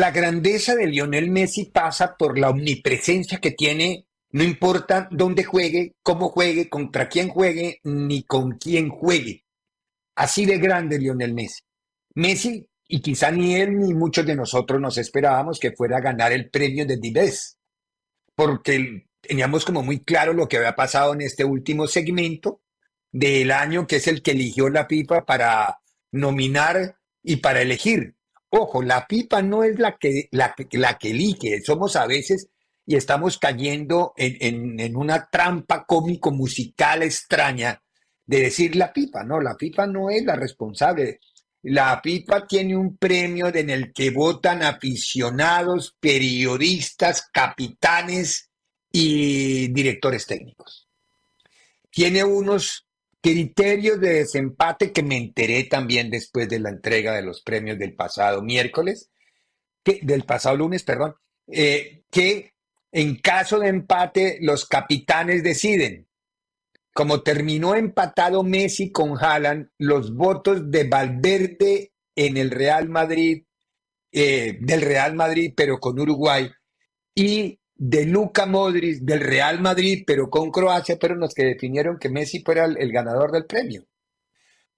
La grandeza de Lionel Messi pasa por la omnipresencia que tiene, no importa dónde juegue, cómo juegue, contra quién juegue, ni con quién juegue. Así de grande Lionel Messi. Messi, y quizá ni él ni muchos de nosotros nos esperábamos que fuera a ganar el premio de Dives, porque teníamos como muy claro lo que había pasado en este último segmento del año, que es el que eligió la FIFA para nominar y para elegir. Ojo, la pipa no es la que, la, la que elige, somos a veces y estamos cayendo en, en, una trampa cómico-musical extraña de decir la pipa, no, la pipa no es la responsable. La pipa tiene un premio en el que votan aficionados, periodistas, capitanes y directores técnicos. Tiene unos criterios de desempate que me enteré también después de la entrega de los premios del pasado miércoles, del pasado lunes, perdón, eh, que en caso de empate los capitanes deciden. Como terminó empatado Messi con Haaland, los votos de Valverde en el Real Madrid, eh, del Real Madrid, pero con Uruguay, y de Luca Modric del Real Madrid, pero con Croacia, pero los que definieron que Messi fuera el, ganador del premio.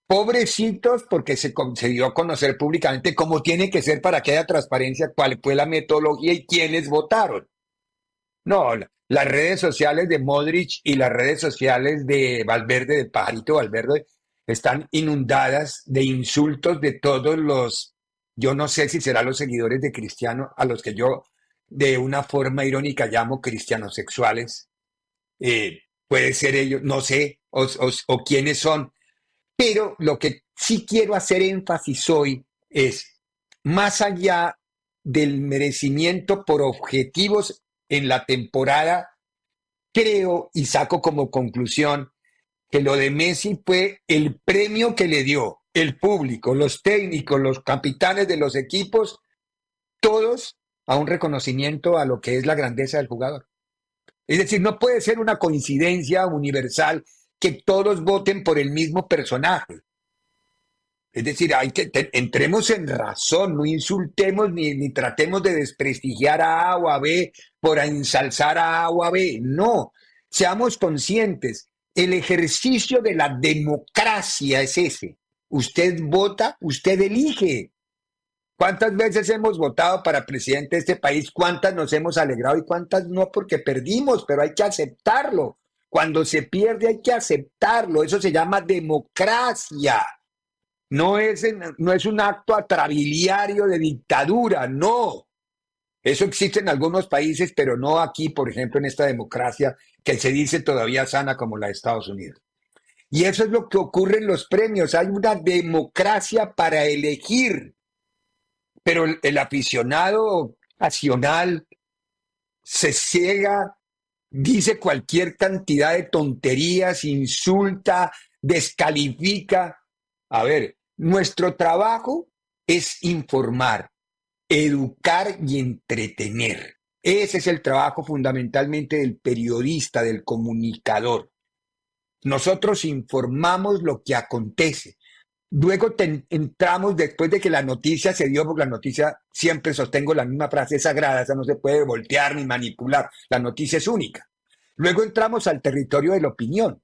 Pobrecitos, porque se, dio a conocer públicamente cómo tiene que ser para que haya transparencia, cuál fue la metodología y quiénes votaron. No, las redes sociales de Modric y las redes sociales de Valverde, de Pajarito Valverde, están inundadas de insultos de todos los, yo no sé si serán los seguidores de Cristiano, a los que yo de una forma irónica llamo cristianos sexuales. Eh, puede ser ellos, no sé, o, o quiénes son. Pero lo que sí quiero hacer énfasis hoy es, más allá del merecimiento por objetivos en la temporada, creo y saco como conclusión que lo de Messi fue el premio que le dio el público, los técnicos, los capitanes de los equipos, todos a un reconocimiento a lo que es la grandeza del jugador. Es decir, no puede ser una coincidencia universal que todos voten por el mismo personaje. Es decir, hay que entremos en razón, no insultemos ni, ni tratemos de desprestigiar a A o a B por ensalzar a A o a B. No, seamos conscientes. El ejercicio de la democracia es ese. Usted vota, usted elige. ¿Cuántas veces hemos votado para presidente de este país? ¿Cuántas nos hemos alegrado y cuántas no? Porque perdimos, pero hay que aceptarlo. Cuando se pierde hay que aceptarlo. Eso se llama democracia. No es, no es un acto atrabiliario de dictadura, no. Eso existe en algunos países, pero no aquí, por ejemplo, en esta democracia que se dice todavía sana como la de Estados Unidos. Y eso es lo que ocurre en los premios. Hay una democracia para elegir. Pero el, aficionado pasional se ciega, dice cualquier cantidad de tonterías, insulta, descalifica. A ver, nuestro trabajo es informar, educar y entretener. Ese es el trabajo fundamentalmente del periodista, del comunicador. Nosotros informamos lo que acontece, Luego entramos después de que la noticia se dio, porque la noticia siempre sostengo la misma frase sagrada, esa no se puede voltear ni manipular, la noticia es única. Luego entramos al territorio de la opinión.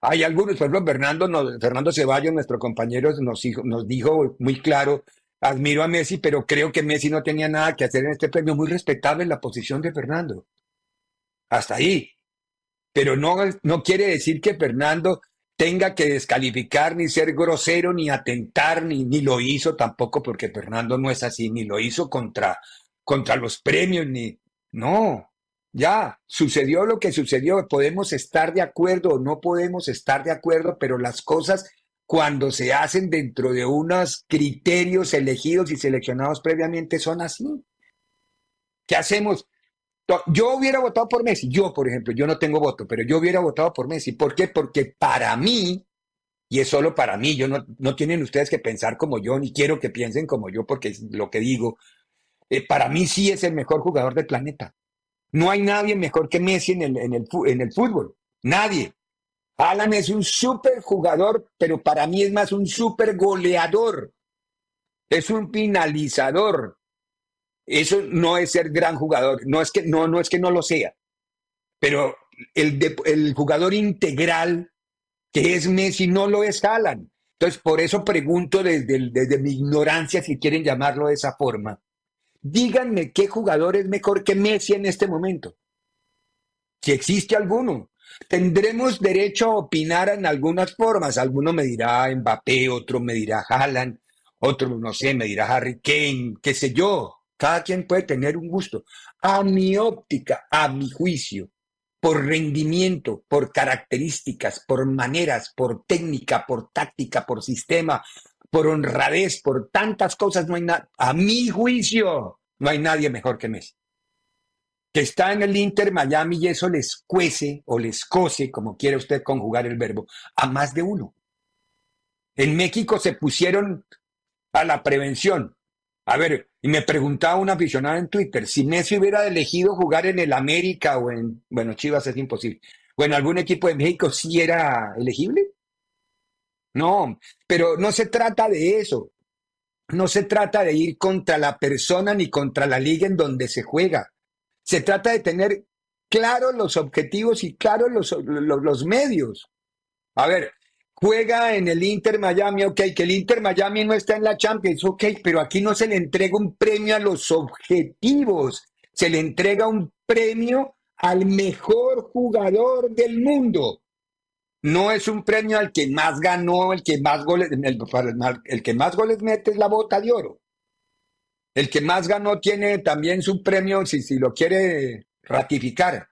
Hay algunos, por ejemplo, Fernando, Fernando Ceballos, nuestro compañero, nos, nos dijo muy claro, admiro a Messi, pero creo que Messi no tenía nada que hacer en este premio. Muy respetable la posición de Fernando. Hasta ahí. Pero no, no quiere decir que Fernando tenga que descalificar, ni ser grosero, ni atentar, ni, ni lo hizo tampoco, porque Fernando no es así, ni lo hizo contra, contra los premios, ni... No, ya, sucedió lo que sucedió, podemos estar de acuerdo o no podemos estar de acuerdo, pero las cosas cuando se hacen dentro de unos criterios elegidos y seleccionados previamente son así. ¿Qué hacemos? Yo hubiera votado por Messi, yo por ejemplo, yo no tengo voto, pero yo hubiera votado por Messi. ¿Por qué? Porque para mí, y es solo para mí, yo no, no tienen ustedes que pensar como yo, ni quiero que piensen como yo, porque es lo que digo, eh, para mí sí es el mejor jugador del planeta. No hay nadie mejor que Messi en el, en el, en el fútbol. Nadie. Alan es un súper jugador, pero para mí es más un súper goleador. Es un finalizador. Eso no es ser gran jugador. No es que no, no, es que no lo sea. Pero el, el jugador integral que es Messi no lo es Alan. Entonces, por eso pregunto desde, desde mi ignorancia, si quieren llamarlo de esa forma, Díganme qué jugador es mejor que Messi en este momento. Si existe alguno. Tendremos derecho a opinar en algunas formas. Alguno me dirá Mbappé, otro me dirá Haaland, otro, no sé, me dirá Harry Kane, qué sé yo. Cada quien puede tener un gusto. A mi óptica, a mi juicio, por rendimiento, por características, por maneras, por técnica, por táctica, por sistema, por honradez, por tantas cosas, no hay nada, a mi juicio, no hay nadie mejor que Messi. Que está en el Inter Miami y eso les cuece o les cose, como quiera usted conjugar el verbo, a más de uno. En México se pusieron a la prevención. A ver, y me preguntaba un aficionado en Twitter, si Messi hubiera elegido jugar en el América o en, bueno, Chivas es imposible, o en algún equipo de México, ¿sí era elegible? No, pero no se trata de eso. No se trata de ir contra la persona ni contra la liga en donde se juega. Se trata de tener claros los objetivos y claros los, los, medios. A ver, juega en el Inter Miami, ok, que el Inter Miami no está en la Champions, ok, pero aquí no se le entrega un premio a los objetivos, se le entrega un premio al mejor jugador del mundo. No es un premio al que más ganó, el que más goles, el, que más goles mete es la bota de oro. El que más ganó tiene también su premio, si, si lo quiere ratificar.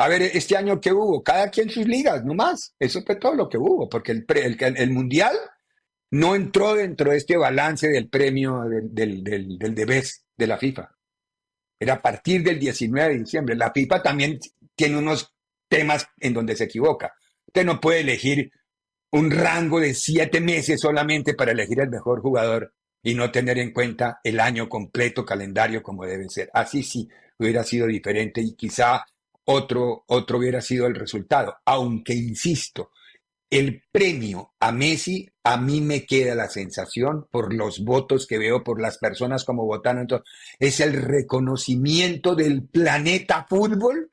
A ver, este año que hubo, cada quien sus ligas, no más. Eso fue todo lo que hubo, porque el, el, mundial no entró dentro de este balance del premio del, del, del, del de la FIFA. Era a partir del 19 de diciembre. La FIFA también tiene unos temas en donde se equivoca. Usted no puede elegir un rango de siete meses solamente para elegir el mejor jugador y no tener en cuenta el año completo, calendario como debe ser. Así sí hubiera sido diferente y quizá otro, otro hubiera sido el resultado. Aunque, insisto, el premio a Messi, a mí me queda la sensación, por los votos que veo, por las personas como votaron, es el reconocimiento del planeta fútbol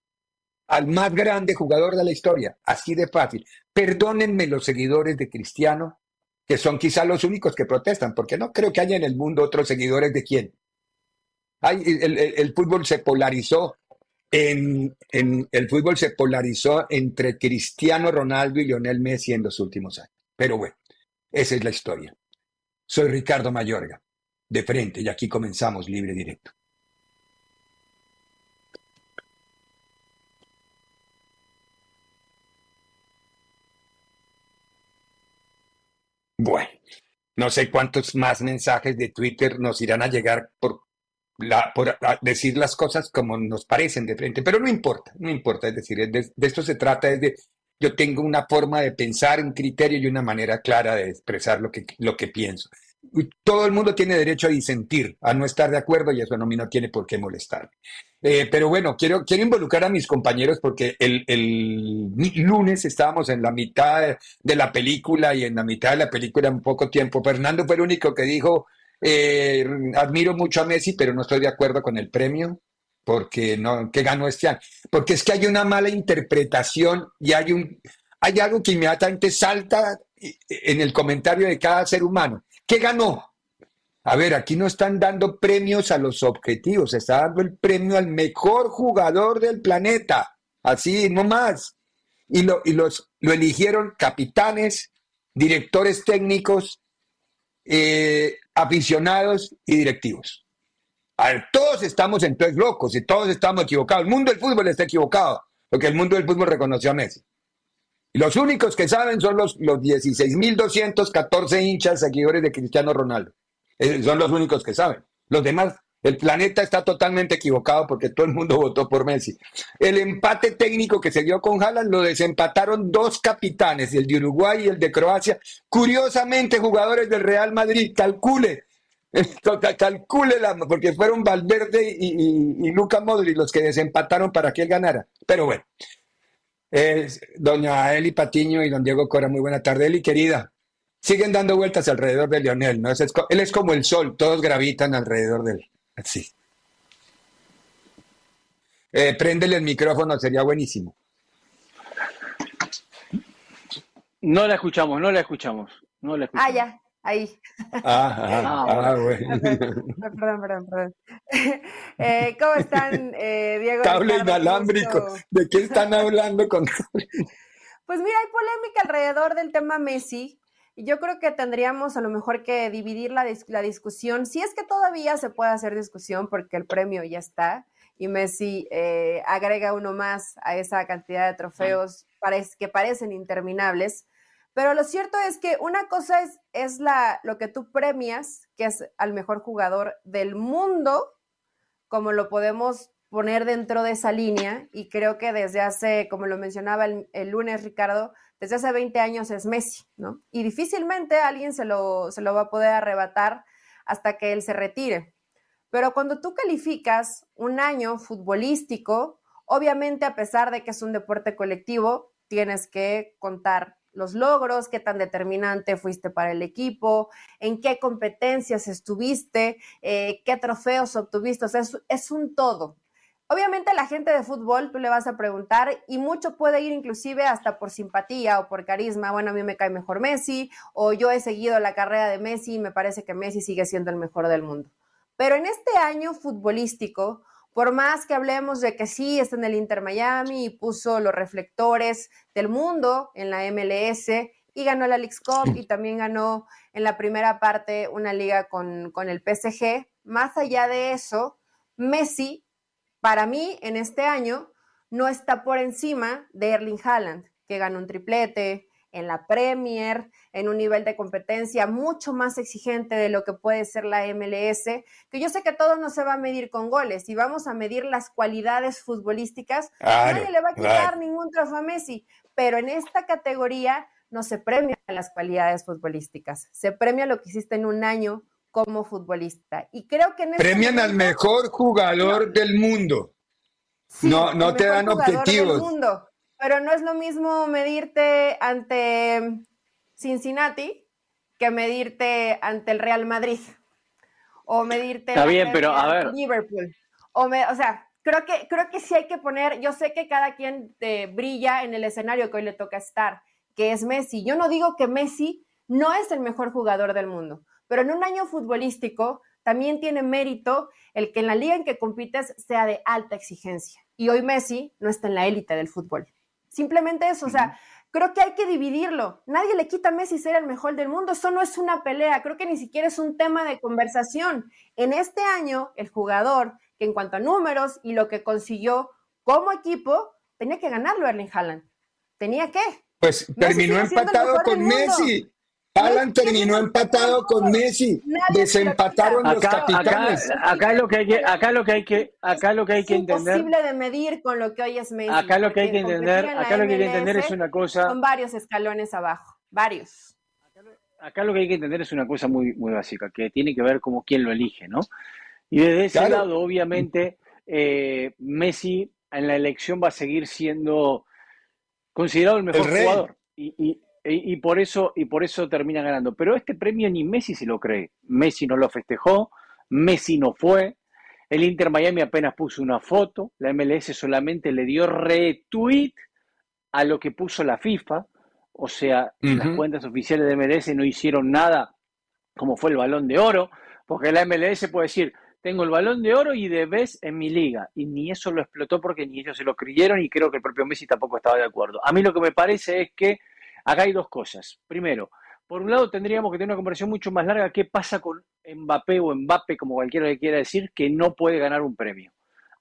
al más grande jugador de la historia, así de fácil. Perdónenme los seguidores de Cristiano, que son quizá los únicos que protestan, porque no creo que haya en el mundo otros seguidores de quién. el, fútbol se polarizó en, el fútbol se polarizó entre Cristiano Ronaldo y Lionel Messi en los últimos años. Pero bueno, esa es la historia. Soy Ricardo Mayorga, de frente, y aquí comenzamos libre directo. Bueno, no sé cuántos más mensajes de Twitter nos irán a llegar por, la, por decir las cosas como nos parecen de frente, pero no importa, no importa, es decir, de, esto se trata, es de, yo tengo una forma de pensar, un criterio y una manera clara de expresar lo que, lo que pienso. todo el mundo tiene derecho a disentir, a no estar de acuerdo y eso no, no tiene por qué molestar. Eh, pero bueno, quiero, quiero involucrar a mis compañeros porque el, el, lunes estábamos en la mitad de la película y en la mitad de la película en poco tiempo. Fernando fue el único que dijo, eh, admiro mucho a Messi, pero no estoy de acuerdo con el premio porque no, que ganó este año. Porque es que hay una mala interpretación y hay un, hay algo que inmediatamente salta en el comentario de cada ser humano. ¿Qué ganó? A ver, aquí no están dando premios a los objetivos, está dando el premio al mejor jugador del planeta. Así, no más. Y lo, y los, lo eligieron capitanes, directores técnicos, eh, aficionados y directivos. A ver, todos estamos entonces locos y todos estamos equivocados. El mundo del fútbol está equivocado, porque el mundo del fútbol reconoció a Messi. Y los únicos que saben son los, los 16.214 hinchas seguidores de Cristiano Ronaldo. Eh, son los únicos que saben. Los demás, el planeta está totalmente equivocado porque todo el mundo votó por Messi. El empate técnico que se dio con Haaland lo desempataron dos capitanes, el de Uruguay y el de Croacia. Curiosamente, jugadores del Real Madrid, calcule, calcule porque fueron Valverde y, Luca Modri los que desempataron para que él ganara. Pero bueno, doña Eli Patiño y don Diego Cora, muy buena tarde. Eli, querida, siguen dando vueltas alrededor de Lionel, ¿no? él es como el sol, todos gravitan alrededor de él. Así. Eh, préndele el micrófono, sería buenísimo. No la escuchamos, no la escuchamos. No la escuchamos. Ah, ya, ahí. Ah, ah, ah, ah bueno. Perdón, perdón, perdón. Eh, ¿Cómo están, eh, Diego? Cable inalámbrico. ¿De qué están hablando con Pues mira, hay polémica alrededor del tema Messi. Y yo creo que tendríamos a lo mejor que dividir la, la, discusión, si es que todavía se puede hacer discusión porque el premio ya está y Messi eh, agrega uno más a esa cantidad de trofeos que parecen interminables. Pero lo cierto es que una cosa es, es la, lo que tú premias, que es al mejor jugador del mundo, como lo podemos poner dentro de esa línea, y creo que desde hace, como lo mencionaba el, el lunes Ricardo, desde hace 20 años es Messi, ¿no? Y difícilmente alguien se lo, se lo va a poder arrebatar hasta que él se retire. Pero cuando tú calificas un año futbolístico, obviamente a pesar de que es un deporte colectivo, tienes que contar los logros, qué tan determinante fuiste para el equipo, en qué competencias estuviste, eh, qué trofeos obtuviste, o sea, es, es un todo. Obviamente la gente de fútbol, tú le vas a preguntar y mucho puede ir inclusive hasta por simpatía o por carisma. Bueno, a mí me cae mejor Messi o yo he seguido la carrera de Messi y me parece que Messi sigue siendo el mejor del mundo. Pero en este año futbolístico, por más que hablemos de que sí está en el Inter Miami y puso los reflectores del mundo en la MLS y ganó la League Cup y también ganó en la primera parte una liga con, con el PSG, más allá de eso, Messi para mí, en este año, no está por encima de Erling Haaland, que ganó un triplete en la Premier, en un nivel de competencia mucho más exigente de lo que puede ser la MLS, que yo sé que todo no se va a medir con goles y vamos a medir las cualidades futbolísticas. Nadie le va a quitar ningún trofeo a Messi, pero en esta categoría no se premia las cualidades futbolísticas, se premia lo que hiciste en un año como futbolista. Y creo que este premian al mejor jugador del mundo. no no te dan objetivos. Mundo, pero no es lo mismo medirte ante Cincinnati que medirte ante el Real Madrid o medirte Está bien, pero a ver. Liverpool. O, me, o sea, creo que creo que sí hay que poner, yo sé que cada quien te brilla en el escenario que hoy le toca estar, que es Messi. Yo no digo que Messi no es el mejor jugador del mundo. Pero en un año futbolístico también tiene mérito el que en la liga en que compites sea de alta exigencia. Y hoy Messi no está en la élite del fútbol. Simplemente eso, o sea, creo que hay que dividirlo. Nadie le quita a Messi ser el mejor del mundo, eso no es una pelea, creo que ni siquiera es un tema de conversación. En este año, el jugador que en cuanto a números y lo que consiguió como equipo, tenía que ganarlo Erling Haaland. ¿Tenía que? Pues terminó empatado con Messi. Alan terminó empatado con Messi, desempataron los capitanes. Acá, lo que hay que, acá lo que hay que, acá lo que hay que entender. Es imposible de medir con lo que hoy es Messi. Acá lo que hay que entender, acá lo que hay que entender es una cosa. Son varios escalones abajo, varios. acá lo que hay que entender es una cosa muy, muy básica, que tiene que ver como quién lo elige, ¿no? Y desde ese Claro. lado, obviamente, eh, Messi en la elección va a seguir siendo considerado el mejor El jugador. Y, y- y- y por eso, y por eso termina ganando. Pero este premio ni Messi se lo cree. Messi no lo festejó, Messi no fue. El Inter Miami apenas puso una foto, la MLS solamente le dio retweet a lo que puso la FIFA, o sea, las cuentas oficiales de MLS no hicieron nada como fue el balón de oro, porque la MLS puede decir, tengo el balón de oro y de vez en mi liga, y ni eso lo explotó porque ni ellos se lo creyeron y creo que el propio Messi tampoco estaba de acuerdo. A mí lo que me parece es que acá hay dos cosas. Primero, por un lado tendríamos que tener una conversación mucho más larga, ¿qué pasa con Mbappé o Mbappé, como cualquiera le quiera decir, que no puede ganar un premio?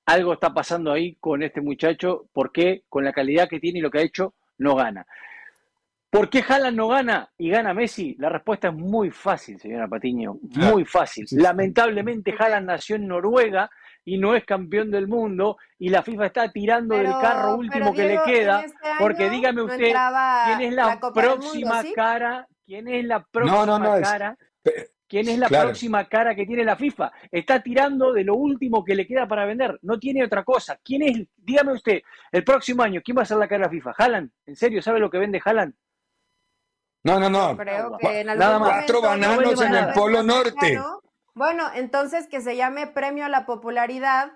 Algo está pasando ahí con este muchacho, porque con la calidad que tiene y lo que ha hecho, no gana. ¿Por qué Haaland no gana y gana Messi? La respuesta es muy fácil, señora Patiño, muy fácil. Lamentablemente Haaland nació en Noruega y no es campeón del mundo y la FIFA está tirando del carro último pero, que Diego, le queda, este porque dígame usted, ¿quién es la, próxima Mundo, ¿sí? cara? ¿Quién es la próxima no, no, es- cara? ¿Quién es la Claro. próxima cara que tiene la FIFA? Está tirando de lo último que le queda para vender. No tiene otra cosa. ¿Quién es? Dígame usted, el próximo año, ¿quién va a ser la cara de la FIFA? ¿Haaland? ¿En serio sabe lo que vende Haaland? No, no, no. Creo que en algún nada más. Cuatro bananos no en el Polo Norte. Bueno, entonces que se llame premio a la popularidad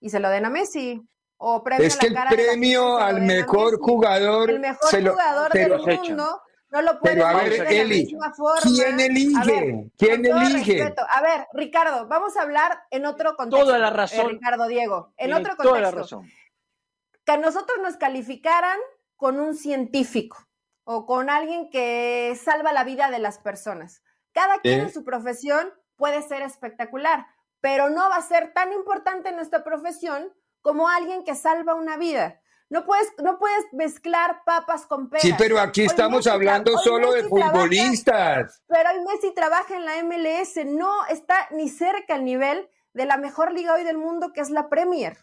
y se lo den a Messi. O premio Es a que la el cara de la premio lo al a mejor jugador El mejor se lo- jugador del mundo no lo puede Pero a ver, de la misma forma. ¿quién elige? A ver, ¿Quién elige? respeto. A ver, Ricardo, vamos a hablar en otro contexto. Toda la eh, razón. Ricardo Diego, en otro toda contexto. la razón. que a nosotros nos calificaran con un científico o con alguien que salva la vida de las personas. Cada quien ¿Eh? en su profesión puede ser espectacular, pero no va a ser tan importante en nuestra profesión como alguien que salva una vida. No puedes, no puedes mezclar papas con peras. Sí, pero aquí Hoy estamos Messi hablando solo de trabaja- futbolistas. pero hoy Messi trabaja en la MLS, no está ni cerca al nivel de la mejor liga hoy del mundo, que es la Premier.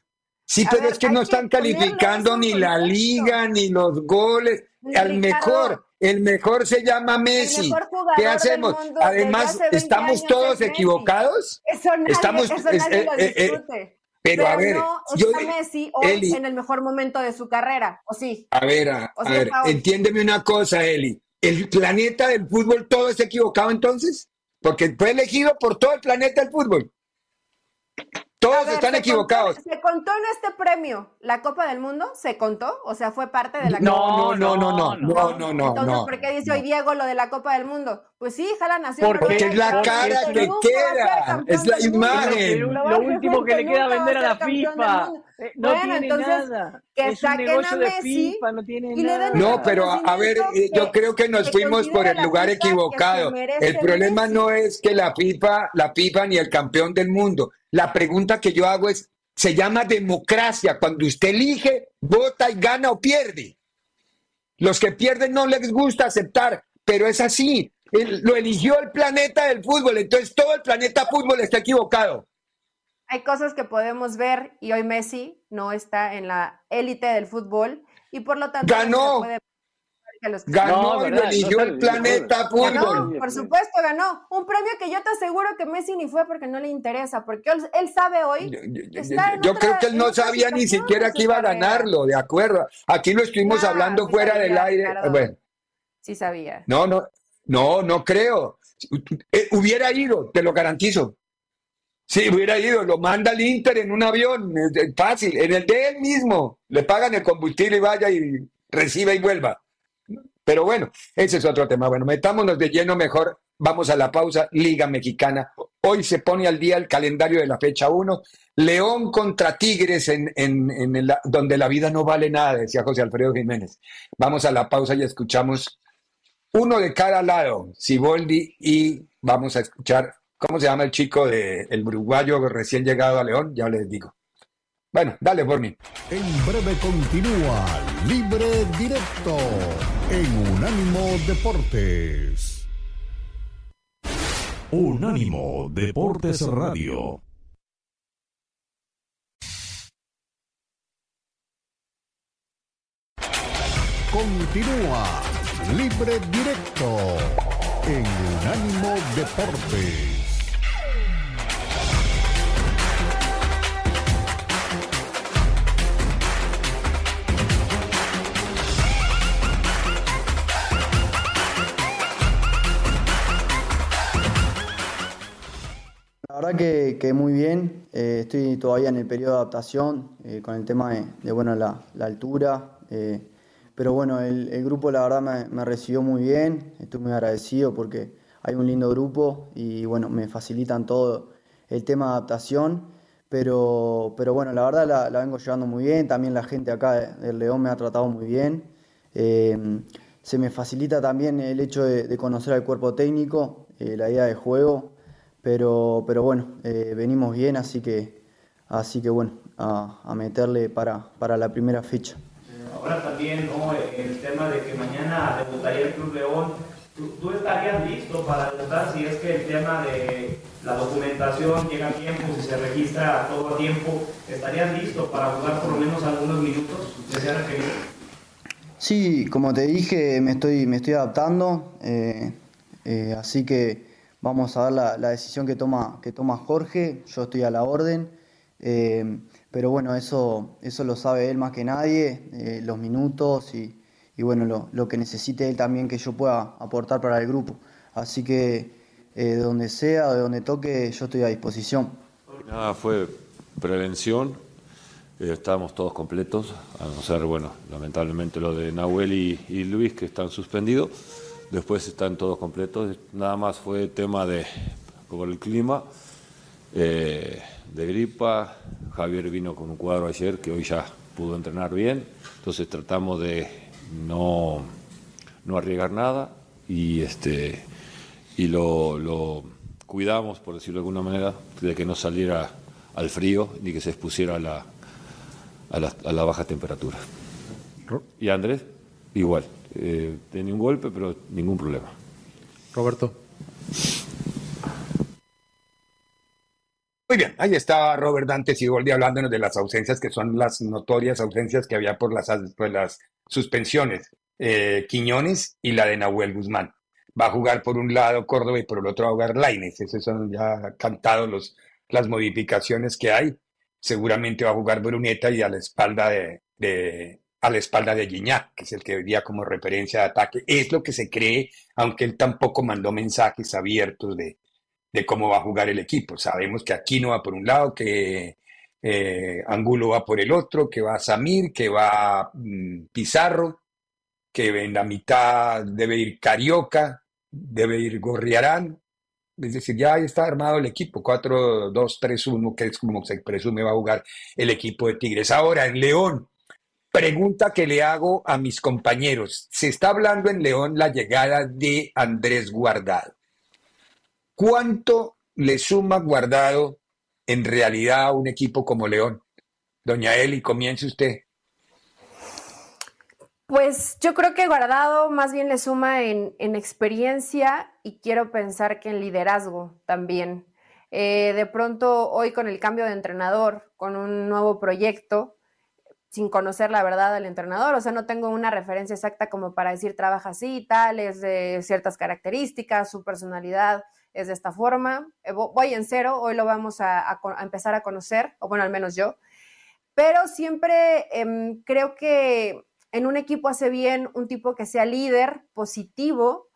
Sí, A pero ver, es que no están calificando ni la liga, ni los goles. Al mejor, el mejor se llama El Messi. mejor ¿Qué del hacemos? mundo Además, hace 20 ¿estamos todos es equivocados? Eso nadie, Estamos- eso es- nadie eh, lo eh, eh, discute. Pero, a ver, no yo, está Messi hoy Eli, en el mejor momento de su carrera, ¿o sí? a ver, a, ver, entiéndeme una cosa, Eli. ¿El planeta del fútbol todo está equivocado entonces? Porque fue elegido por todo el planeta del fútbol. Todos están equivocados. ¿Se contó en este premio la Copa del Mundo? ¿Se contó? O sea, fue parte de la no, Copa del Mundo. No, no, no, no, no, no. Entonces, ¿por qué dice hoy Diego lo de la Copa del Mundo? Pues sí, jala nación. Porque, es la cara que, queda, es la imagen. Lo, último que le queda vender a la eh, FIFA. No tiene nada. Que es saquen un no tiene nada. No, pero a ver, eh, yo creo que nos fuimos por el lugar equivocado. El problema no es que la FIFA, la FIFA ni el campeón del mundo. La pregunta que yo hago es, se llama democracia. Cuando usted elige, vota y gana o pierde. Los que pierden no les gusta aceptar, pero es así. Lo eligió el planeta del fútbol, entonces todo el planeta fútbol está equivocado. Hay cosas que podemos ver y hoy Messi no está en la élite del fútbol y por lo tanto no Ganó. se puede que los Ganó No, y lo verdad, no eligió el planeta fútbol. Ganó, por supuesto ganó. Un premio que yo te aseguro que Messi ni fue porque no le interesa, porque él, él sabe hoy. Yo, yo- yo- está en yo otra- creo que él no sabía ni siquiera que iba a ganarlo, de acuerdo. Aquí lo estuvimos No, hablando sí fuera sabía, del aire. Ricardo. Bueno, Sí sabía. no, no, no, no creo. Eh, hubiera ido, te lo garantizo. Sí, hubiera ido, lo manda al Inter en un avión, es fácil, en el de él mismo. Le pagan el combustible y vaya y reciba y vuelva. Pero bueno, ese es otro tema. Bueno, metámonos de lleno mejor. Vamos a la pausa. Liga Mexicana. Hoy se pone al día el calendario de la fecha 1. León contra Tigres, en, en- en el- donde la vida no vale nada, decía José Alfredo Jiménez. Vamos a la pausa y escuchamos uno de cada lado, Siboldi, y vamos a escuchar, ¿cómo se llama el chico de el uruguayo recién llegado a León? Ya les digo. Bueno, dale por mí. En breve continúa Libre Directo en Unánimo Deportes. Unánimo Deportes Radio. Continúa Libre Directo en Unánimo Deportes. La verdad que, muy bien, eh, estoy todavía en el periodo de adaptación eh, con el tema de, bueno, la, altura, eh, pero bueno, el, grupo la verdad me, recibió muy bien, estoy muy agradecido porque hay un lindo grupo y bueno, me facilitan todo el tema de adaptación, pero, pero bueno, la verdad la, vengo llevando muy bien, también la gente acá del León me ha tratado muy bien, se me facilita también el hecho de, de conocer al cuerpo técnico, la idea de juego pero, pero bueno, eh, venimos bien, así que, así que bueno, a, meterle para, para, la primera fecha. Ahora también el tema de que mañana debutaría el Club León, ¿tú, estarías listo para debutar si es que el tema de la documentación llega a tiempo, si se registra todo a tiempo, ¿estarías listo para jugar por lo menos algunos minutos? Sí, como te dije, me estoy, me estoy adaptando, eh, eh, así que Vamos a ver la, decisión que toma, que toma Jorge, yo estoy a la orden, eh, pero bueno, eso, eso lo sabe él más que nadie, eh, los minutos y, bueno, lo, que necesite él también que yo pueda aportar para el grupo. Así que eh, de donde sea, de donde toque, yo estoy a disposición. Nada, fue prevención, estábamos todos completos, a no ser, bueno, lamentablemente lo de Nahuel y Luis que están suspendidos después están todos completos. Nada más fue tema de, como el clima, eh, de gripa. Javier vino con un cuadro ayer que hoy ya pudo entrenar bien, entonces tratamos de no, no arriesgar nada y, este, y lo, cuidamos, por decirlo de alguna manera, de que no saliera al frío ni que se expusiera a la, a la, a la baja temperatura. Y Andrés, igual. Eh, tenía un golpe, pero ningún problema. Roberto. Muy bien, ahí estaba Robert Dante Sigoldi hablándonos de las ausencias que son las notorias ausencias que había por las, las suspensiones. Eh, Quiñones y la de Nahuel Guzmán. Va a jugar por un lado Córdoba y por el otro va a jugar Laines. Esos son ya cantados los, las modificaciones que hay. Seguramente va a jugar Bruneta y a la espalda de, a la espalda de Gignac, que es el que día como referencia de ataque. Es lo que se cree, aunque él tampoco mandó mensajes abiertos de, de cómo va a jugar el equipo. Sabemos que Aquino va por un lado, que eh, Angulo va por el otro, que va Samir, que va mm, Pizarro, que en la mitad debe ir Carioca, debe ir Gorriarán. Es decir, ya está armado el equipo, 4-2-3-1, que es como se presume va a jugar el equipo de Tigres. Ahora, en León, Pregunta que le hago a mis compañeros. Se está hablando en León la llegada de Andrés Guardado. ¿Cuánto le suma Guardado en realidad a un equipo como León? Doña Eli, comience usted. Pues yo creo que Guardado más bien le suma en, experiencia y quiero pensar que en liderazgo también. Eh, de pronto hoy con el cambio de entrenador, con un nuevo proyecto, sin conocer la verdad del entrenador, o sea, no tengo una referencia exacta como para decir trabaja así, tal, es de ciertas características, su personalidad es de esta forma. Eh, voy en cero, hoy lo vamos a, empezar a conocer, o bueno, al menos yo, pero siempre em, creo que en un equipo hace bien un tipo que sea líder, positivo,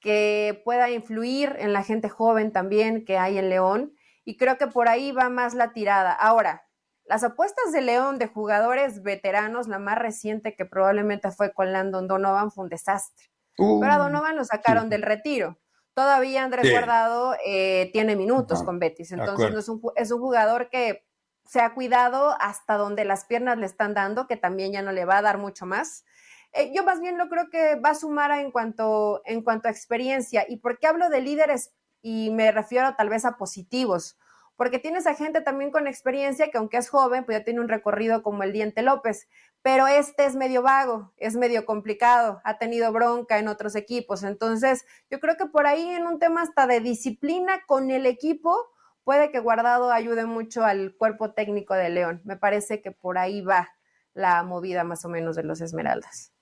que pueda influir en la gente joven también que hay en León, y creo que por ahí va más la tirada. Ahora, las apuestas de León de jugadores veteranos, la más reciente que probablemente fue con Landon Donovan, fue un desastre. Pero a uh, Donovan lo sacaron del retiro. Todavía Andrés Guardado eh, tiene minutos con Betis, entonces es, un, es un jugador que se ha cuidado hasta donde las piernas le están dando, que también ya no le va a dar mucho más. Eh, yo más bien lo creo que va a sumar en, cuanto, en cuanto a experiencia. ¿Y por qué hablo de líderes? Y me refiero tal vez a positivos porque tienes a gente también con experiencia que aunque es joven, pues ya tiene un recorrido como el Diente López, pero este es medio vago, es medio complicado, ha tenido bronca en otros equipos, entonces yo creo que por ahí en un tema hasta de disciplina con el equipo, puede que Guardado ayude mucho al cuerpo técnico de León, me parece que por ahí va la movida más o menos de los Esmeraldas.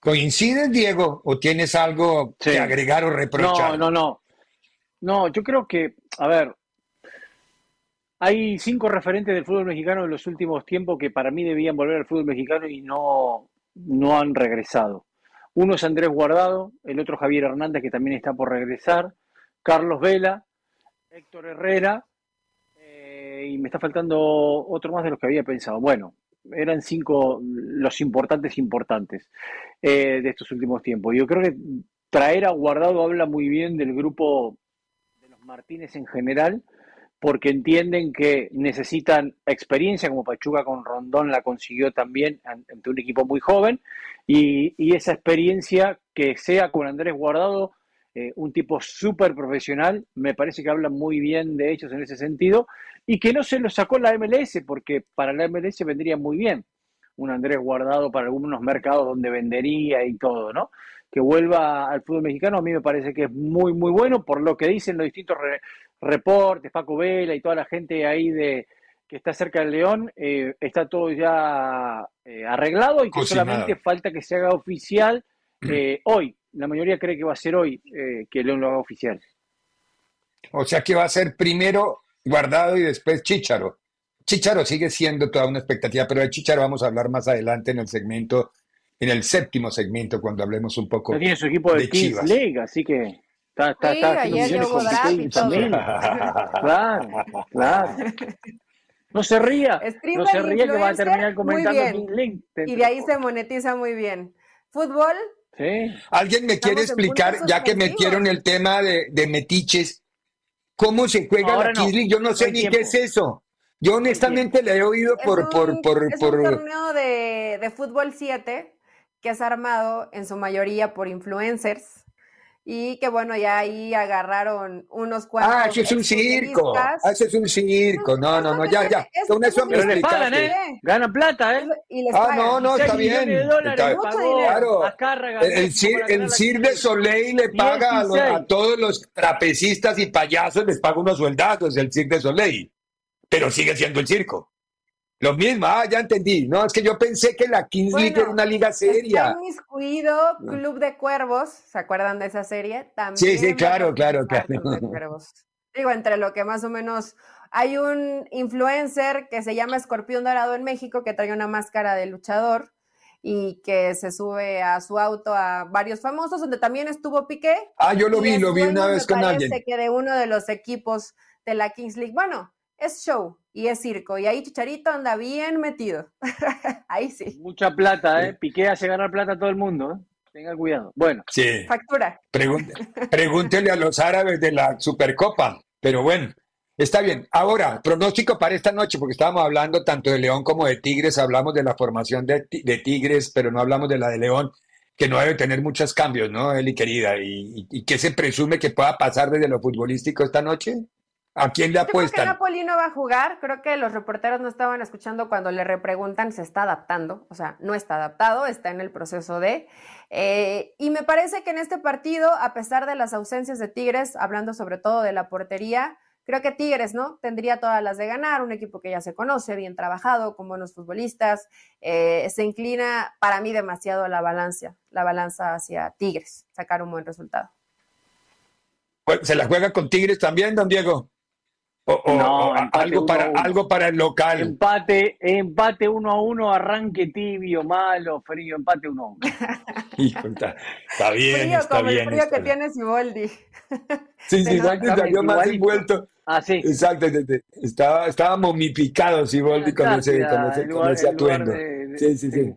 ¿Coincides, Diego, o tienes algo Sí. que agregar o reprochar? No, no, no. No, yo creo que, a ver, hay cinco referentes del fútbol mexicano en los últimos tiempos que para mí debían volver al fútbol mexicano y no, no han regresado. Uno es Andrés Guardado, el otro Javier Hernández, que también está por regresar, Carlos Vela, Héctor Herrera, eh, y me está faltando otro más de los que había pensado. Bueno, eran cinco los importantes importantes eh, de estos últimos tiempos. Yo creo que traer a Guardado habla muy bien del grupo de los Martínez en general, porque entienden que necesitan experiencia, como Pachuca con Rondón la consiguió también an- ante un equipo muy joven, y, esa experiencia que sea con Andrés Guardado, eh, un tipo súper profesional, me parece que habla muy bien de ellos en ese sentido, y que no se lo sacó la MLS, porque para la MLS vendría muy bien un Andrés Guardado para algunos mercados donde vendería y todo, ¿no? Que vuelva al fútbol mexicano, a mí me parece que es muy, muy bueno, por lo que dicen los distintos reportes, Paco Vela y toda la gente ahí de que está cerca del León, eh, está todo ya eh, arreglado y que Cocinado. solamente falta que se haga oficial eh, hoy. La mayoría cree que va a ser hoy eh, que León lo haga oficial. O sea que va a ser primero Guardado y después Chicharo. Chicharo sigue siendo toda una expectativa, pero de Chicharo vamos a hablar más adelante en el segmento, en el séptimo segmento, cuando hablemos un poco tiene su equipo de, de Kings Chivas. League, así que está, está, está ayer también. Claro, claro. No se ría, no se ría que va a terminar comentando. Y de ahí se monetiza muy bien. Fútbol, Sí. ¿Alguien me quiere Estamos explicar, ya que metieron el tema de, de metiches, cómo se juega Ahora la no? Yo no sé ni tiempo. qué es eso. Yo honestamente le he oído es por, un, por, por, es por- un torneo de, de fútbol 7 que es armado en su mayoría por influencers y que bueno, ya ahí agarraron unos cuantos. Ah, eso es un circo. exfutbolistas. Ah, eso es un circo. No, no, no, ya, ya. Es- Con es eso un me Pero pagan. ¿eh? Ganan plata, ¿eh? Y les Ah, pagan. no, no, 6 está bien. de Está- pagó Claro. El, el cir- el Kings de. Soleil le paga a, los- 16. a todos los trapecistas y payasos, les paga unos soldados el Cirque de Soleil. Pero sigue siendo el circo. Lo mismo, ah, ya entendí. No, es que yo pensé que la Kings League era una liga seria. Está inmiscuido Club de Cuervos, ¿se acuerdan de esa serie? También Sí, sí, claro, claro, claro. Club de Cuervos. Digo, entre lo que más o menos hay un influencer que se llama Escorpión Dorado en México que trae una máscara de luchador y que se sube a su auto a varios famosos, donde también estuvo Piqué. Ah, yo lo vi, lo vi una vez con parece alguien. que de uno de los equipos de la Kings League. Bueno, es show y es circo y ahí Chicharito anda bien metido. ahí sí. Mucha plata, ¿eh? Piqué hace ganar plata a todo el mundo, ¿eh? Tenga cuidado. Bueno, Sí. Factura. Pregunte- pregúntele a los árabes de la Supercopa. Pero bueno, está bien. Ahora, pronóstico para esta noche, porque estábamos hablando tanto de León como de Tigres. Hablamos de la formación de, de Tigres, pero no hablamos de la de León, que no debe tener muchos cambios, ¿no, Eli querida? ¿Y, y, y qué se presume que pueda pasar desde lo futbolístico esta noche? ¿A quién le Yo creo que apuestan? Napoli no va a jugar. Creo que los reporteros no estaban escuchando cuando le repreguntan, se está adaptando. O sea, no está adaptado, está en el proceso de. Eh, y me parece que en este partido, a pesar de las ausencias de Tigres, hablando sobre todo de la portería, creo que Tigres, ¿no? Tendría todas las de ganar. Un equipo que ya se conoce, bien trabajado, con buenos futbolistas. Eh, se inclina para mí demasiado la balanza, la balanza hacia Tigres, sacar un buen resultado. Pues, ¿Se la juega con Tigres también, don Diego? ¿O, o- No, o algo, uno para, uno. algo para el local? empate, empate uno a uno, arranque tibio, malo, frío, empate uno a uno. Hijo, está, está bien, Frío está como bien. el frío está que bien. tiene Siboldi. Sí, sí, antes salió más envuelto. Ah, sí. Exacto, de- de- estaba, estaba momificado Siboldi con ese, con ese, con atuendo. de- de- Sí, sí, sí.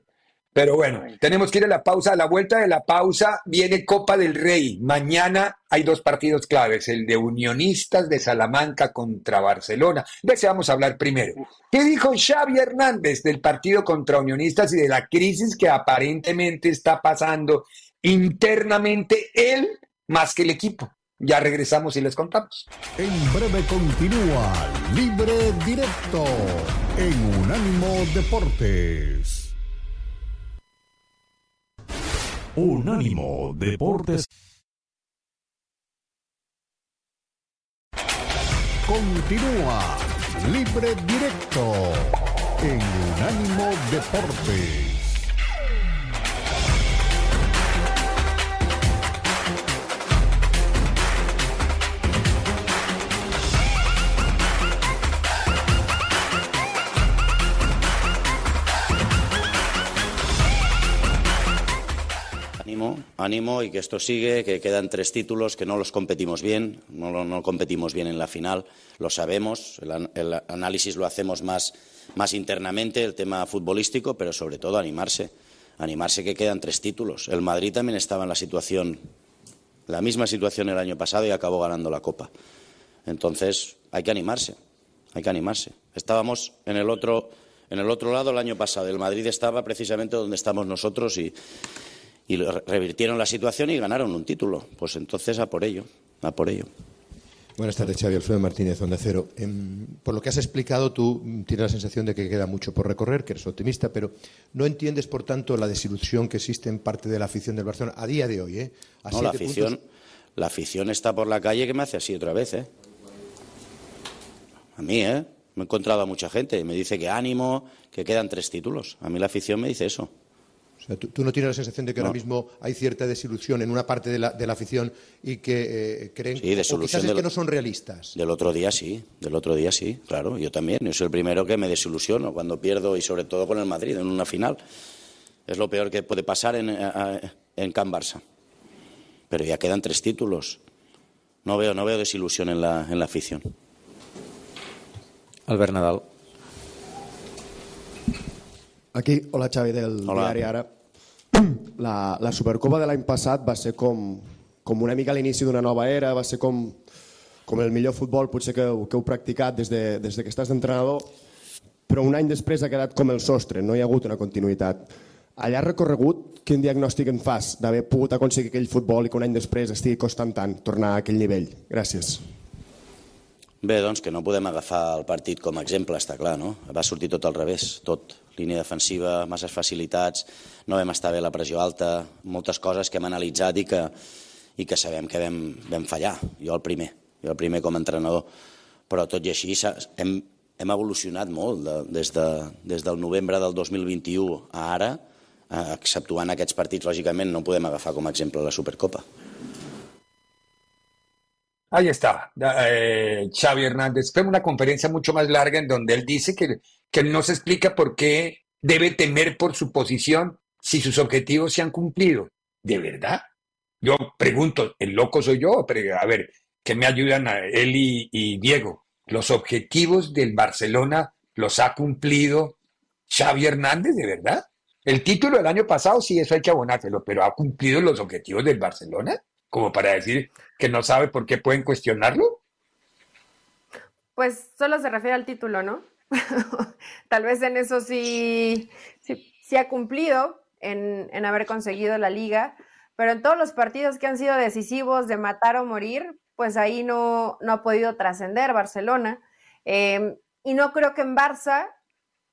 Pero bueno, tenemos que ir a la pausa. A la vuelta de la pausa viene Copa del Rey. Mañana hay dos partidos claves, el de Unionistas de Salamanca contra Barcelona. De ese vamos a hablar primero. ¿Qué dijo Xavi Hernández del partido contra Unionistas y de la crisis que aparentemente está pasando internamente él más que el equipo? Ya regresamos y les contamos. En breve continúa Libre Directo en Unánimo Deportes. Unánimo Deportes. Continúa Libre Directo en Unánimo Deportes. Ánimo y que esto sigue, que quedan tres títulos, que no los competimos bien, no, no competimos bien en la final, lo sabemos, el, el análisis lo hacemos más, más internamente, el tema futbolístico, pero sobre todo animarse, animarse que quedan tres títulos. El Madrid también estaba en la situación, la misma situación el año pasado y acabó ganando la Copa. Entonces, hay que animarse, hay que animarse. Estábamos en el otro, en el otro lado el año pasado. El Madrid estaba precisamente donde estamos nosotros y, y revirtieron la situación y ganaron un título. Pues entonces a por ello, a por ello. Buenas tardes, Xavi Alfredo Martínez, Onda Cero. por lo que has explicado, tú tienes la sensación de que queda mucho por recorrer, que eres optimista, pero no entiendes, por tanto, la desilusión que existe en parte de la afición del Barcelona a día de hoy. ¿eh? no, la afición, la afición está por la calle que me hace así otra vez. ¿eh? A mí, ¿eh? Me he encontrado a mucha gente. Me dice que ánimo, que quedan tres títulos. A mí la afición me dice eso. O sea, ¿tú, no tienes la sensación de que ahora mismo hay cierta desilusión en una parte de la, de la afición y que eh, creen sí, o quizás es que no son realistas? Del otro día sí, del otro día sí, claro. Yo también. Yo soy el primero que me desilusiono cuando pierdo y sobre todo con el Madrid en una final. Es lo peor que puede pasar en, en Can Barça. Pero ya quedan tres títulos. No veo, no veo desilusión en la, en la afición. Albert Nadal. Aquí, hola Xavi del hola. diari Ara. La, la Supercopa de l'any passat va ser com, com una mica l'inici d'una nova era, va ser com, com el millor futbol potser que, que heu practicat des de, des de que estàs d'entrenador, però un any després ha quedat com el sostre, no hi ha hagut una continuïtat. Allà recorregut, quin diagnòstic en fas d'haver pogut aconseguir aquell futbol i que un any després estigui costant tant tornar a aquell nivell? Gràcies. Bé, doncs que no podem agafar el partit com a exemple, està clar, no? Va sortir tot al revés, tot. Línia defensiva, masses facilitats, no vam estar bé la pressió alta, moltes coses que hem analitzat i que, i que sabem que vam, vam fallar. Jo el primer, jo el primer com a entrenador. Però tot i així hem, hem evolucionat molt de, des, de, des del novembre del 2021 a ara, eh, exceptuant aquests partits, lògicament, no podem agafar com a exemple la Supercopa. Ahí está, eh, Xavi Hernández. Fue una conferencia mucho más larga en donde él dice que, que no se explica por qué debe temer por su posición si sus objetivos se han cumplido. ¿De verdad? Yo pregunto, ¿el loco soy yo? Pero, a ver, que me ayudan a él y, y Diego. ¿Los objetivos del Barcelona los ha cumplido Xavi Hernández, de verdad? El título del año pasado, sí, eso hay que abonárselo, pero ¿ha cumplido los objetivos del Barcelona? Como para decir que no sabe por qué pueden cuestionarlo? Pues solo se refiere al título, ¿no? Tal vez en eso sí, sí, ha cumplido en, en, haber conseguido la liga, pero en todos los partidos que han sido decisivos de matar o morir, pues ahí no, no ha podido trascender Barcelona. Eh, y no creo que en Barça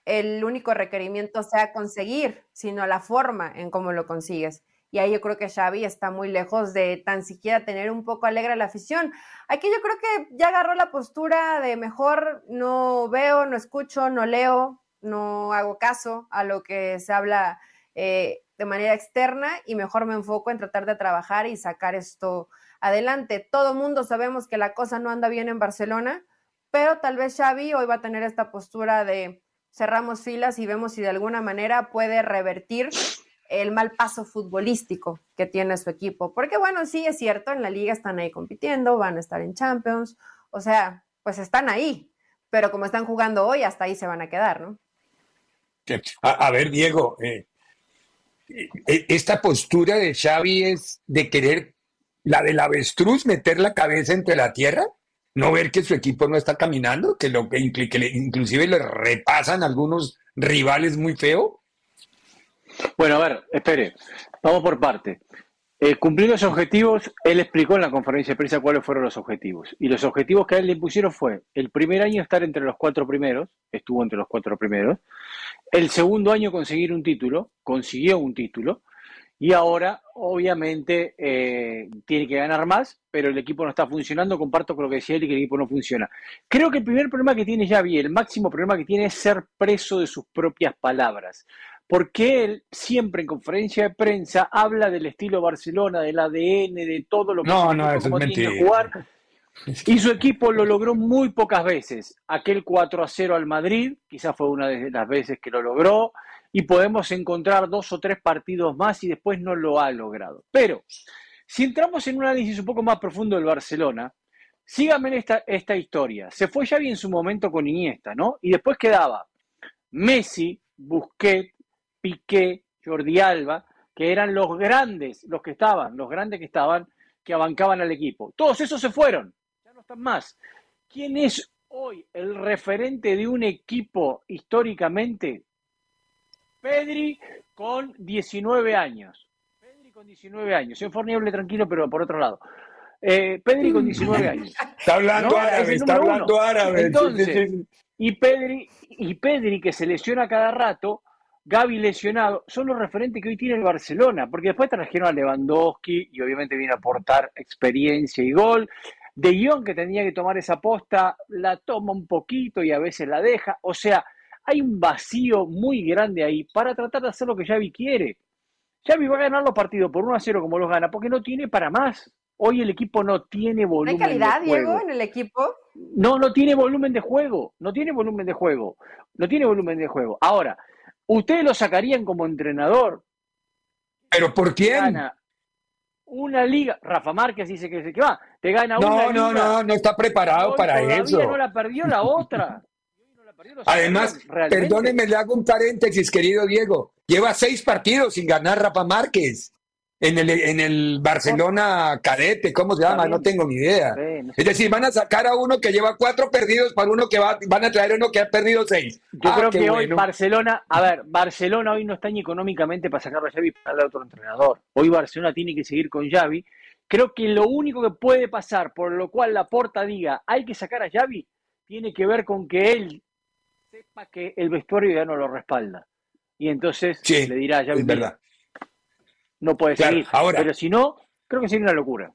el único requerimiento sea conseguir, sino la forma en cómo lo consigues y ahí yo creo que Xavi está muy lejos de tan siquiera tener un poco alegre la afición. Aquí yo creo que ya agarró la postura de mejor no veo, no escucho, no leo, no hago caso a lo que se habla eh, de manera externa y mejor me enfoco en tratar de trabajar y sacar esto adelante. Todo mundo sabemos que la cosa no anda bien en Barcelona, pero tal vez Xavi hoy va a tener esta postura de cerramos filas y vemos si de alguna manera puede revertir el mal paso futbolístico que tiene su equipo. Porque bueno, sí es cierto, en la liga están ahí compitiendo, van a estar en Champions, o sea, pues están ahí, pero como están jugando hoy, hasta ahí se van a quedar, ¿no? A, ver, Diego, eh, eh, esta postura de Xavi es de querer, la del avestruz, meter la cabeza entre la tierra, no ver que su equipo no está caminando, que, lo, que, que inclusive le repasan algunos rivales muy feo. Bueno, a ver, espere, vamos por parte. Eh, cumplir los objetivos, él explicó en la conferencia de prensa cuáles fueron los objetivos. Y los objetivos que a él le impusieron fue el primer año estar entre los cuatro primeros, estuvo entre los cuatro primeros. El segundo año conseguir un título, consiguió un título. Y ahora, obviamente, eh, tiene que ganar más, pero el equipo no está funcionando. Comparto con lo que decía él y que el equipo no funciona. Creo que el primer problema que tiene Javi, el máximo problema que tiene es ser preso de sus propias palabras porque él siempre en conferencia de prensa habla del estilo Barcelona, del ADN, de todo lo que no, no, eso es tiene que jugar. Y su equipo lo logró muy pocas veces. Aquel 4 a 0 al Madrid, quizás fue una de las veces que lo logró, y podemos encontrar dos o tres partidos más y después no lo ha logrado. Pero, si entramos en un análisis un poco más profundo del Barcelona, síganme en esta, esta historia. Se fue Xavi en su momento con Iniesta, ¿no? Y después quedaba Messi, Busquets, Piqué, Jordi Alba, que eran los grandes, los que estaban, los grandes que estaban, que abancaban al equipo. Todos esos se fueron, ya no están más. ¿Quién es hoy el referente de un equipo históricamente? Pedri con 19 años. Pedri con 19 años. Soy fornible tranquilo, pero por otro lado. Eh, Pedri con 19 años. Está hablando ¿No? árabe, Es está hablando uno. árabe. Entonces, y Pedri, y Pedri, que se lesiona cada rato, Gaby lesionado, son los referentes que hoy tiene el Barcelona, porque después trajeron a Lewandowski y obviamente viene a aportar experiencia y gol. De Jong, que tenía que tomar esa posta, la toma un poquito y a veces la deja. O sea, hay un vacío muy grande ahí para tratar de hacer lo que Xavi quiere. Xavi va a ganar los partidos por 1 a 0 como los gana, porque no tiene para más. Hoy el equipo no tiene ¿No hay volumen calidad, de juego. Diego, en el equipo? No, no tiene volumen de juego. No tiene volumen de juego. No tiene volumen de juego. Ahora, ustedes lo sacarían como entrenador. ¿Pero por quién? Gana una liga. Rafa Márquez dice que, que va. Te gana No, una no, liga. no, no está preparado Hoy para eso. no la perdió la otra. Además, perdóneme, le hago un paréntesis, querido Diego. Lleva seis partidos sin ganar Rafa Márquez. En el, en el Barcelona cadete, ¿cómo se llama? No tengo ni idea. Es decir, van a sacar a uno que lleva cuatro perdidos para uno que va, van a traer uno que ha perdido seis. Yo Ah, creo que hoy. Barcelona, a ver, Barcelona hoy no está ni económicamente para sacarlo a Xavi para darle a otro entrenador. Hoy Barcelona tiene que seguir con Xavi. Creo que lo único que puede pasar, por lo cual la porta diga hay que sacar a Xavi, tiene que ver con que él sepa que el vestuario ya no lo respalda. Y entonces le dirá a Xavi, es "Mira, verdad. No puede Claro, seguir. ahora- Pero si no, creo que sería una locura.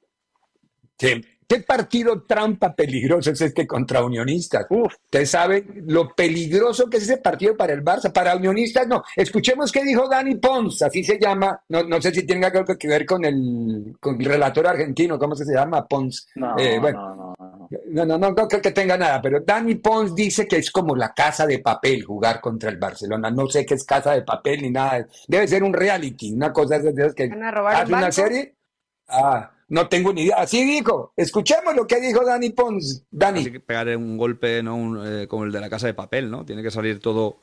Sí. ¿Qué partido trampa peligroso es este contra Unionistas? Usted sabe lo peligroso que es ese partido para el Barça, para Unionistas no. Escuchemos qué dijo Dani Pons, así se llama, no, no sé si tiene algo que ver con el, con el relator argentino, ¿cómo se llama? Pons. No, Eh, bueno, no, no, no, no, no, no creo que tenga nada, pero Dani Pons dice que es como la casa de papel jugar contra el Barcelona. No sé qué es casa de papel ni nada. Debe ser un reality, una cosa de esas que ¿Van a robar hace un una serie. Ah, no tengo ni idea. Así dijo. Escuchemos lo que dijo Dani Pons. Dani. Así que pegar un golpe ¿no? Un, eh, como el de la casa de papel, ¿no? Tiene que salir todo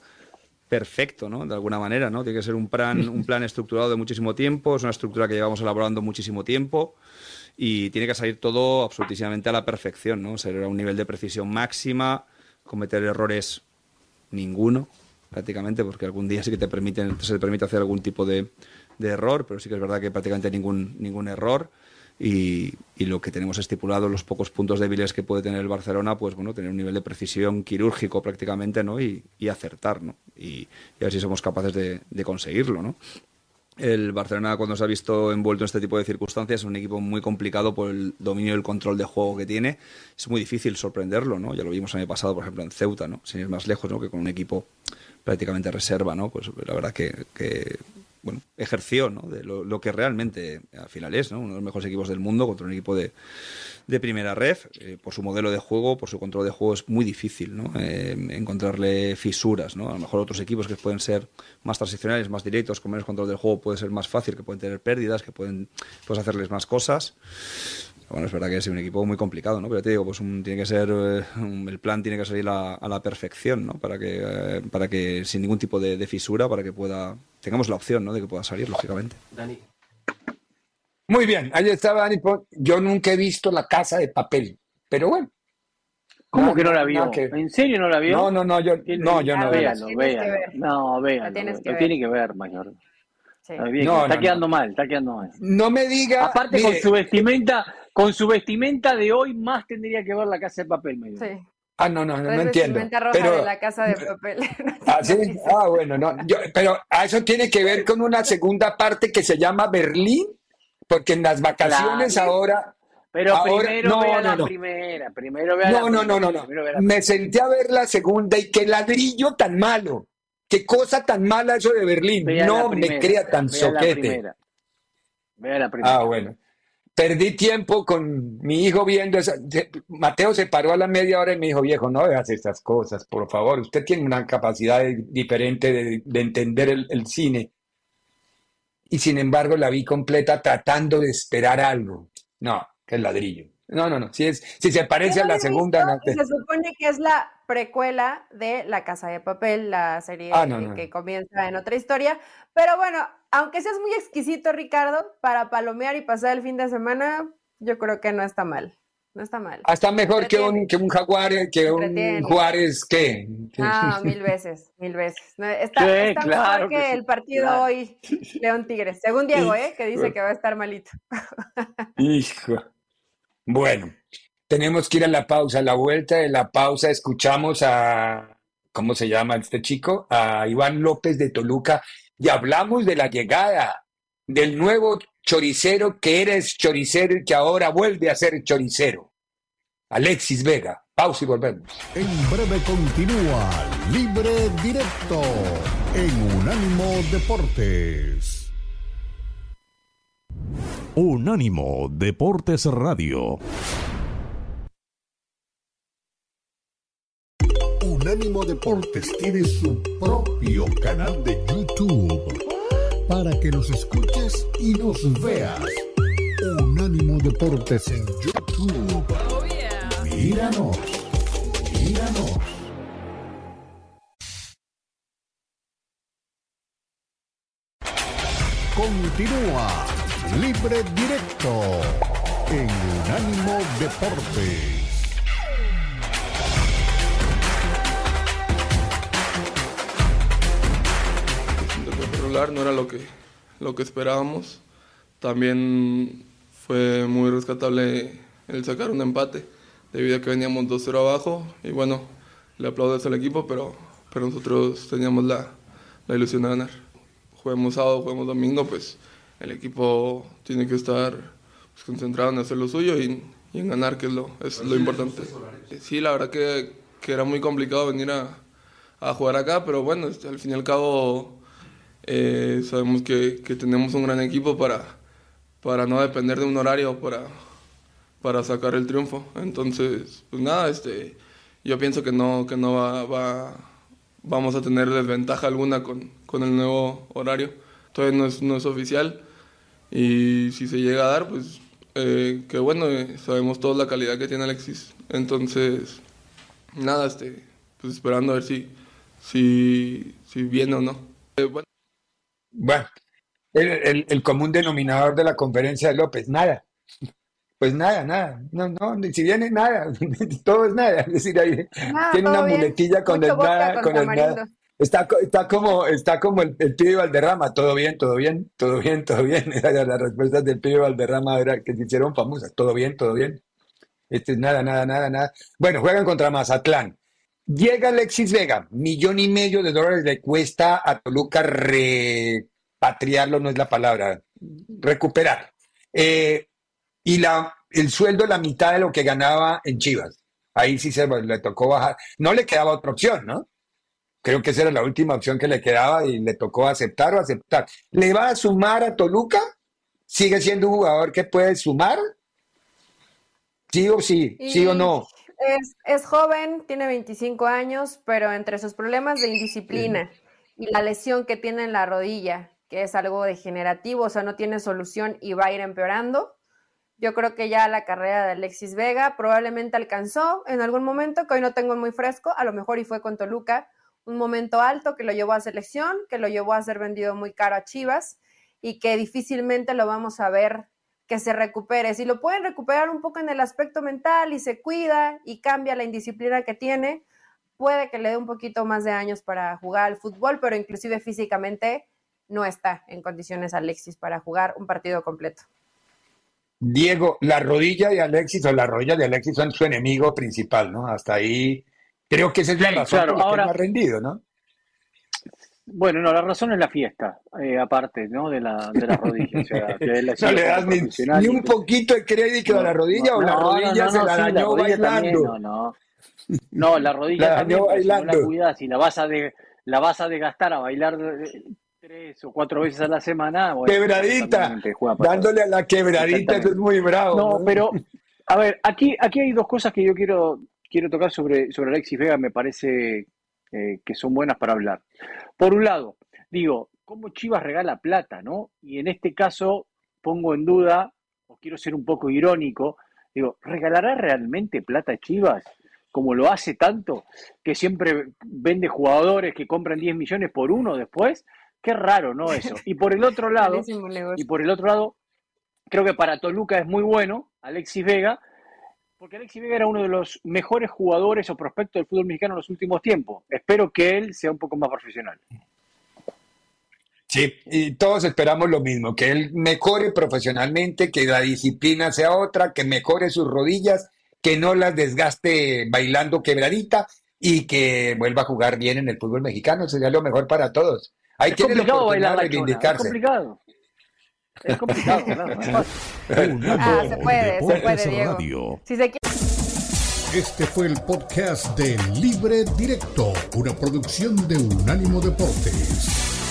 perfecto, ¿no? De alguna manera, ¿no? Tiene que ser un plan, un plan estructurado de muchísimo tiempo, es una estructura que llevamos elaborando muchísimo tiempo y tiene que salir todo absolutísimamente a la perfección, ¿no? Ser a un nivel de precisión máxima, cometer errores ninguno, prácticamente, porque algún día sí que te permiten, se te permite hacer algún tipo de, error, pero sí que es verdad que prácticamente ningún, ningún error. Y, lo que tenemos estipulado, los pocos puntos débiles que puede tener el Barcelona, pues bueno, tener un nivel de precisión quirúrgico prácticamente, ¿no? Y, y acertar, ¿no? Y, y a ver si somos capaces de, de conseguirlo, ¿no? El Barcelona, cuando se ha visto envuelto en este tipo de circunstancias, es un equipo muy complicado por el dominio y el control de juego que tiene. Es muy difícil sorprenderlo, ¿no? Ya lo vimos el año pasado, por ejemplo, en Ceuta, ¿no? Sin ir más lejos, ¿no? Que con un equipo prácticamente reserva, ¿no? Pues la verdad que, bueno, ejerció, ¿no? De lo, lo que realmente al final es, ¿no? Uno de los mejores equipos del mundo contra un equipo de, de primera ref. Eh, por su modelo de juego, por su control de juego, es muy difícil, ¿no? Eh, encontrarle fisuras, ¿no? A lo mejor otros equipos que pueden ser más transicionales, más directos, con menos control del juego, puede ser más fácil, que pueden tener pérdidas, que pueden puedes hacerles más cosas. Bueno, es verdad que es un equipo muy complicado, ¿no? Pero te digo, pues tiene que ser, eh, el plan tiene que salir a, la perfección, ¿no? Para que, para que sin ningún tipo de, de fisura, para que pueda, tengamos la opción, ¿no? De que pueda salir, lógicamente. Dani. Muy bien, ahí estaba Dani. Yo nunca he visto la casa de papel, pero bueno. ¿Cómo que no la vio? que- ¿En serio no la vio? No, no, no, yo no, yo no. Véalo, Tienes que véalo. ver. No, véalo. tienes que Lo tiene que ver, mayor. Sí. Está, No, no, quedando mal, está quedando mal. No me diga. Aparte con su vestimenta, con su vestimenta de hoy más tendría que ver la casa de papel, me dijo. Sí. Ah, no, no, no, no entiendo. roja Pero, de la casa de papel. ¿Ah, sí? Ah, bueno, no. Yo- pero a eso tiene que ver con una segunda parte que se llama Berlín, porque en las vacaciones Claro. ahora. Pero ahora- primero no, vea no, la no. primera, primero vea la No, no, no, primera, no, no. la Me senté a ver la segunda y qué ladrillo tan malo. Qué cosa tan mala eso de Berlín. Vea no la me crea tan vea la soquete. primera. Vea la primera. Ah, bueno. Perdí tiempo con mi hijo viendo esa. Mateo se paró a la media hora y me dijo, viejo, no veas estas cosas, por favor. Usted tiene una capacidad de- diferente de, de entender el, el cine. Y sin embargo la vi completa tratando de esperar algo. No, que el ladrillo. No, no, no. Si, es, si se parece a la segunda, no te- Se supone que es la precuela de La Casa de Papel, la serie Ah, no, que, no. que comienza en otra historia. Pero bueno, aunque seas muy exquisito, Ricardo, para palomear y pasar el fin de semana, yo creo que no está mal. No está mal. Hasta mejor que un, que un Jaguar, que un. Juárez, ¿qué? Ah, mil veces, mil veces. No, Está, Sí, está claro mejor que, que sí, el partido claro. hoy León Tigres. Según Diego, ¿eh? Que dice que va a estar malito. Hijo. Bueno, tenemos que ir a la pausa. A la vuelta de la pausa escuchamos a, ¿cómo se llama este chico? A Iván López de Toluca y hablamos de la llegada del nuevo choricero que eres choricero y que ahora vuelve a ser choricero. Alexis Vega. Pausa y volvemos. En breve continúa Libre Directo en Unánimo Deportes. Unánimo Deportes Radio. Unánimo Deportes tiene su propio canal de YouTube para que nos escuches y nos veas. Unánimo Deportes en YouTube. Míranos, míranos. Continúa Libre Directo en Unánimo Deportes. No era lo que, lo que esperábamos. También fue muy rescatable el sacar un empate, debido a que veníamos 2-0 abajo. Y bueno, le aplaudes al equipo, pero, pero nosotros teníamos la, la ilusión de ganar. Juguemos sábado, juguemos domingo, pues el equipo tiene que estar pues, concentrado en hacer lo suyo y, y en ganar, que es lo, es lo importante. Sí, la verdad que, que era muy complicado venir a, a jugar acá, pero bueno, al fin y al cabo eh, sabemos que, que tenemos un gran equipo para, para no depender de un horario para, para sacar el triunfo. Entonces, pues nada, este, yo pienso que no, que no va, va- vamos a tener desventaja alguna con, con el nuevo horario. Todavía no es, no es oficial y si se llega a dar, pues eh, que bueno, eh, sabemos todos la calidad que tiene Alexis. Entonces, nada, este, pues esperando a ver si, si, si viene o no. Eh, bueno, Bueno, el- el común denominador de la conferencia de López, nada. Pues nada, nada. No, no, si viene nada, todo es nada. Es decir, ahí Nada, tiene una bien. muletilla con Mucho el nada, con con el nada. Está, está como, está como el, el pibe Valderrama, todo bien, todo bien, todo bien, todo bien. Era las respuestas del pibe Valderrama era que se hicieron famosas, todo bien, todo bien. Este es nada, nada, nada, nada. Bueno, juegan contra Mazatlán. Llega Alexis Vega, millón y medio de dólares le cuesta a Toluca repatriarlo, no es la palabra, recuperar. Eh, y la, el sueldo la mitad de lo que ganaba en Chivas. Ahí sí se le tocó bajar. No le quedaba otra opción, ¿no? Creo que esa era la última opción que le quedaba y le tocó aceptar o aceptar. ¿Le va a sumar a Toluca? ¿Sigue siendo un jugador que puede sumar? ¿Sí o sí? ¿Sí o no? Es, es joven, tiene 25 años, pero entre sus problemas de indisciplina y la lesión que tiene en la rodilla, que es algo degenerativo, o sea, no tiene solución y va a ir empeorando, yo creo que ya la carrera de Alexis Vega probablemente alcanzó en algún momento, que hoy no tengo muy fresco, a lo mejor y fue con Toluca, un momento alto que lo llevó a selección, que lo llevó a ser vendido muy caro a Chivas y que difícilmente lo vamos a ver que se recupere. Si lo pueden recuperar un poco en el aspecto mental y se cuida y cambia la indisciplina que tiene, puede que le dé un poquito más de años para jugar al fútbol, pero inclusive físicamente no está en condiciones Alexis para jugar un partido completo. Diego, la rodilla de Alexis o la rodilla de Alexis son su enemigo principal, ¿no? Hasta ahí creo que esa es la razón claro, por la que ahora- no ha rendido, ¿no? Bueno, no, la razón es la fiesta, eh, aparte, ¿no? De la, de la rodilla. O sea, que él ha No le das ni, ni un que- poquito de crédito a la rodilla o la No, no, rodilla no, se no, la sí, la dañó también, bailando. no, no. No, la rodilla La también, si no la cuidas y la vas a de, la vas a desgastar a bailar, eh, tres o cuatro veces a la semana. bueno, Quebradita, dándole a la quebradita, es muy bravo. No, pero, a ver, aquí, aquí hay dos cosas que yo quiero, quiero tocar sobre, sobre Alexis Vega, me parece eh, que son buenas para hablar. Por un lado, digo, ¿cómo Chivas regala plata, no? Y en este caso pongo en duda, o quiero ser un poco irónico, digo, ¿regalará realmente plata Chivas? Como lo hace tanto, que siempre vende jugadores que compran 10 millones por uno después. Qué raro, ¿no? Eso. Y por el otro lado, y por el otro lado, creo que para Toluca es muy bueno Alexis Vega, porque Alexis Vega era uno de los mejores jugadores o prospectos del fútbol mexicano en los últimos tiempos. Espero que él sea un poco más profesional. Sí, y todos esperamos lo mismo, que él mejore profesionalmente, que la disciplina sea otra, que mejore sus rodillas, que no las desgaste bailando quebradita y que vuelva a jugar bien en el fútbol mexicano. Sería lo mejor para todos. Ahí Es la complicado bailar la chona, es complicado. Es complicado, claro, no es fácil. Ah, se puede, se puede, Diego. Si se quiere. Este fue el podcast de Libre Directo, una producción de Unánimo Deportes.